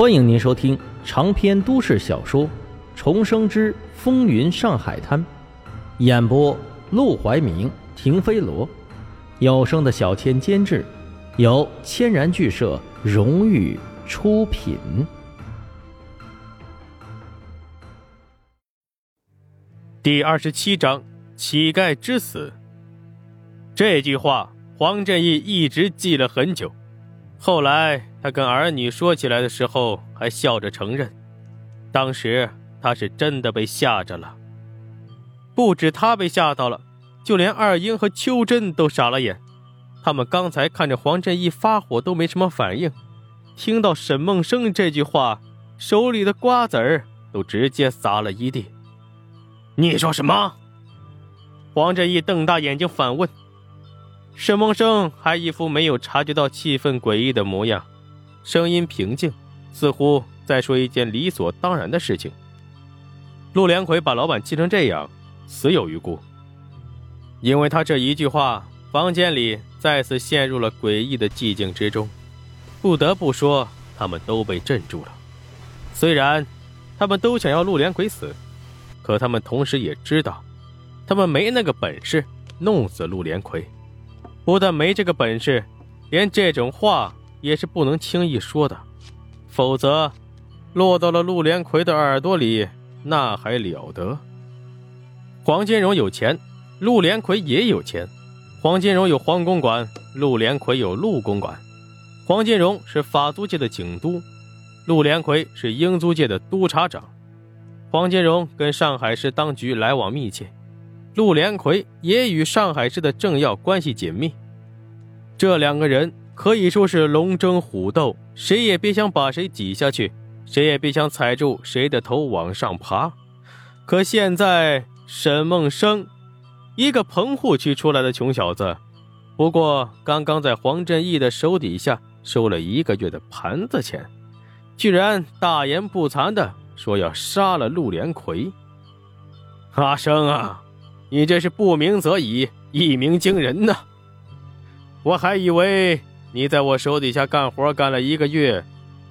欢迎您收听长篇都市小说《重生之风云上海滩》，演播：陆怀明、停飞罗，有声的小千监制，由千然剧社荣誉出品。第二十七章：乞丐之死。这句话，黄振义一直记了很久。后来，他跟儿女说起来的时候，还笑着承认，当时他是真的被吓着了。不止他被吓到了，就连二英和秋真都傻了眼。他们刚才看着黄振义发火都没什么反应，听到沈梦生这句话，手里的瓜子儿都直接撒了一地。你说什么？黄振义瞪大眼睛反问。沈梦生还一副没有察觉到气氛诡异的模样，声音平静，似乎在说一件理所当然的事情。陆连魁把老板气成这样，死有余辜。因为他这一句话，房间里再次陷入了诡异的寂静之中。不得不说，他们都被镇住了。虽然他们都想要陆连魁死，可他们同时也知道，他们没那个本事弄死陆连魁。不但没这个本事，连这种话也是不能轻易说的，否则落到了陆连魁的耳朵里，那还了得？黄金荣有钱，陆连魁也有钱。黄金荣有黄公馆，陆连魁有陆公馆。黄金荣是法租界的警督，陆连魁是英租界的督察长。黄金荣跟上海市当局来往密切。陆连魁也与上海市的政要关系紧密，这两个人 可以说是龙争虎斗，谁也别想把谁挤下去，谁也别想踩住谁的头往上爬。可现在，沈梦生，一个棚户区出来的穷小子，不过刚刚在黄振义的手底下收了一个月的盘子钱，居然大言不惭的说要杀了陆连魁。阿生啊！你这是不鸣则已，一鸣惊人呐！我还以为你在我手底下干活干了一个月，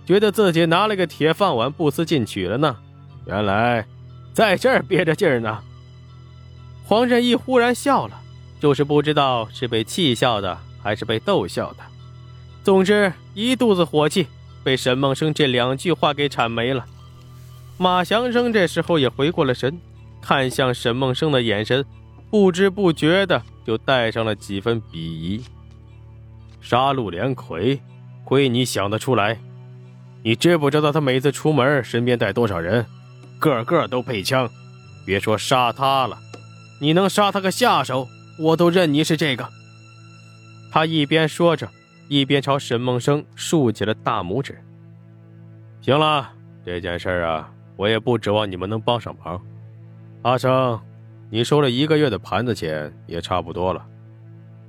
觉得自己拿了个铁饭碗不思进取了呢。原来在这儿憋着劲儿呢。黄振义忽然笑了，就是不知道是被气笑的还是被逗笑的。总之一肚子火气被沈梦生这两句话给铲没了。马祥生这时候也回过了神。看向沈梦生的眼神，不知不觉的就带上了几分鄙夷。杀陆连魁，亏你想得出来！你知不知道他每次出门身边带多少人？个个都配枪。别说杀他了，你能杀他个下手，我都认你是这个。他一边说着，一边朝沈梦生竖起了大拇指。行了，这件事啊，我也不指望你们能帮上忙。阿生，你收了一个月的盘子钱也差不多了，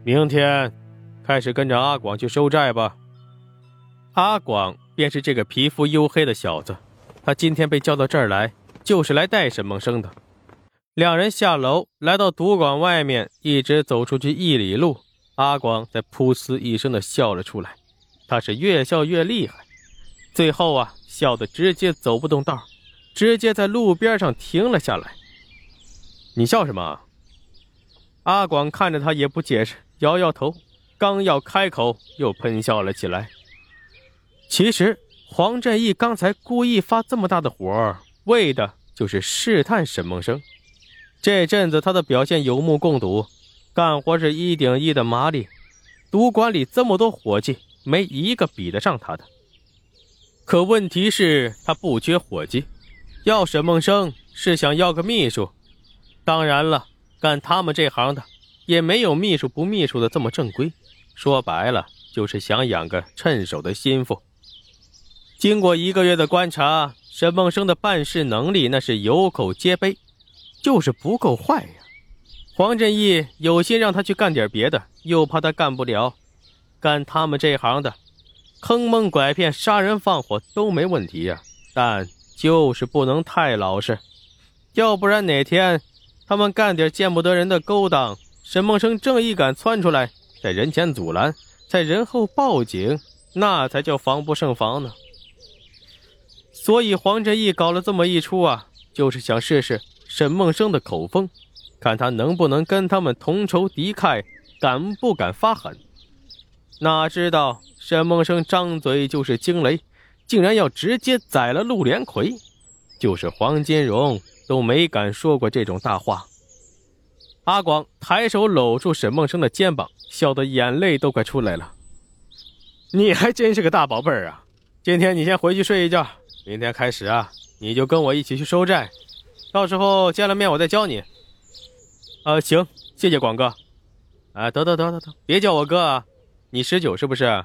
明天开始跟着阿广去收债吧。阿广便是这个皮肤黝黑的小子，他今天被叫到这儿来，就是来带沈梦生的。两人下楼，来到赌馆外面，一直走出去一里路，阿广在噗呲一声的笑了出来。他是越笑越厉害，最后啊，笑得直接走不动道，直接在路边上停了下来。你笑什么？阿广看着他也不解释，摇摇头，刚要开口，又喷笑了起来。其实黄振义刚才故意发这么大的火，为的就是试探沈梦生。这阵子他的表现有目共睹，干活是一顶一的麻利，赌馆里这么多伙计，没一个比得上他的。可问题是，他不缺伙计，要沈梦生是想要个秘书。当然了，干他们这行的，也没有秘书不秘书的这么正规。说白了，就是想养个趁手的心腹。经过一个月的观察，沈梦生的办事能力那是有口皆碑，就是不够坏呀。黄振义有心让他去干点别的，又怕他干不了。干他们这行的，坑蒙拐骗、杀人放火都没问题呀，但就是不能太老实，要不然哪天……他们干点见不得人的勾当，沈梦生正义感窜出来，在人前阻拦，在人后报警，那才叫防不胜防呢。所以黄振义搞了这么一出啊，就是想试试沈梦生的口风，看他能不能跟他们同仇敌忾，敢不敢发狠。哪知道沈梦生张嘴就是惊雷，竟然要直接宰了陆连魁，就是黄金荣都没敢说过这种大话。阿广抬手搂住沈梦生的肩膀，笑得眼泪都快出来了。你还真是个大宝贝儿啊！今天你先回去睡一觉，明天开始啊，你就跟我一起去收债，到时候见了面我再教你。呃，行，谢谢广哥。啊，得得得得得，别叫我哥啊！你十九是不是？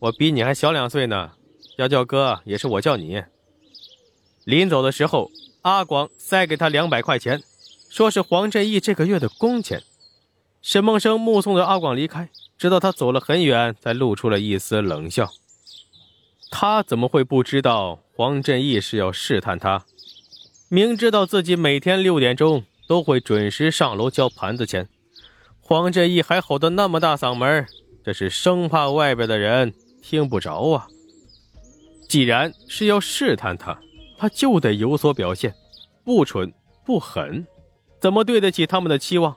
我比你还小两岁呢，要叫哥也是我叫你。临走的时候，阿广塞给他两百块钱，说是黄振义这个月的工钱。沈梦生目送着阿广离开。直到他走了很远，才露出了一丝冷笑。他怎么会不知道黄振义是要试探他？明知道自己每天六点钟都会准时上楼交盘子钱，黄振义还吼得那么大嗓门，这是生怕外边的人听不着啊！既然是要试探他，他就得有所表现，不蠢不狠，怎么对得起他们的期望？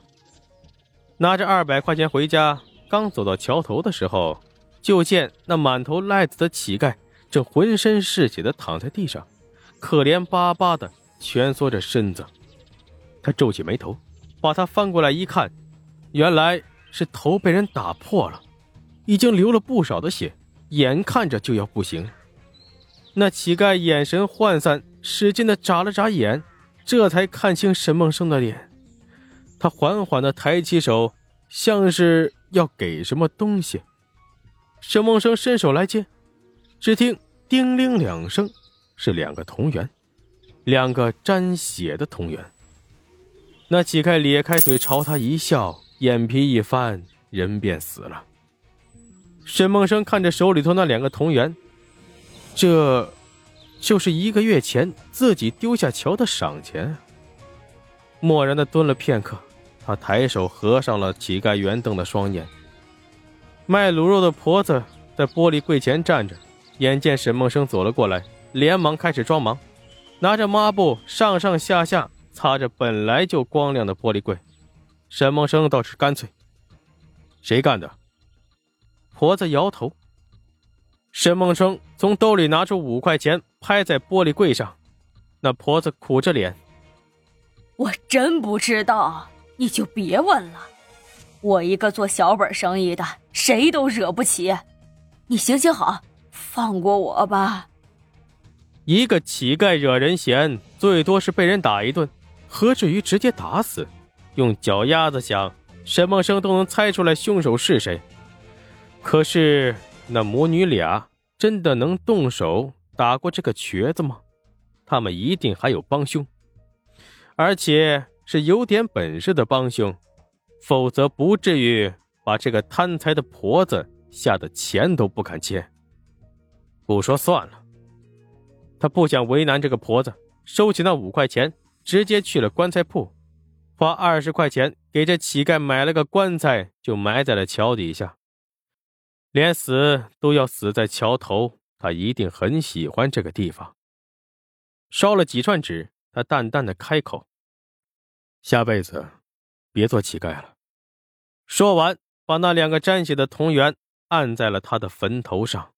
拿着二百块钱回家。刚走到桥头的时候，就见那满头癞子的乞丐正浑身是血的躺在地上，可怜巴巴的蜷缩着身子。他皱起眉头，把他翻过来一看，原来是头被人打破了，已经流了不少的血，眼看着就要不行。那乞丐眼神涣散，使劲的眨了眨眼，这才看清沈梦生的脸。他缓缓的抬起手，像是……要给什么东西？沈梦生伸手来接，只听叮铃两声，是两个铜元，两个沾血的铜元。那乞丐咧开嘴朝他一笑，眼皮一翻，人便死了。沈梦生看着手里头那两个铜元，这，就是一个月前自己丢下桥的赏钱。默然的蹲了片刻。他抬手合上了乞丐圆瞪的双眼。卖卤肉的婆子在玻璃柜前站着，眼见沈梦生走了过来，连忙开始装忙，拿着抹布上上下下擦着本来就光亮的玻璃柜。沈梦生倒是干脆：“谁干的？”婆子摇头。沈梦生从兜里拿出五块钱，拍在玻璃柜上。那婆子苦着脸：“我真不知道。”你就别问了，我一个做小本生意的，谁都惹不起。你行行好，放过我吧。一个乞丐惹人嫌，最多是被人打一顿，何至于直接打死？用脚丫子想，沈梦生都能猜出来凶手是谁。可是那母女俩真的能动手打过这个瘸子吗？他们一定还有帮凶，而且。是有点本事的帮凶，否则不至于把这个贪财的婆子吓得钱都不敢借。不说算了，他不想为难这个婆子，收起那五块钱，直接去了棺材铺，花二十块钱给这乞丐买了个棺材，就埋在了桥底下。连死都要死在桥头，他一定很喜欢这个地方。烧了几串纸，他淡淡的开口。下辈子，别做乞丐了。说完，把那两个沾血的铜元按在了他的坟头上。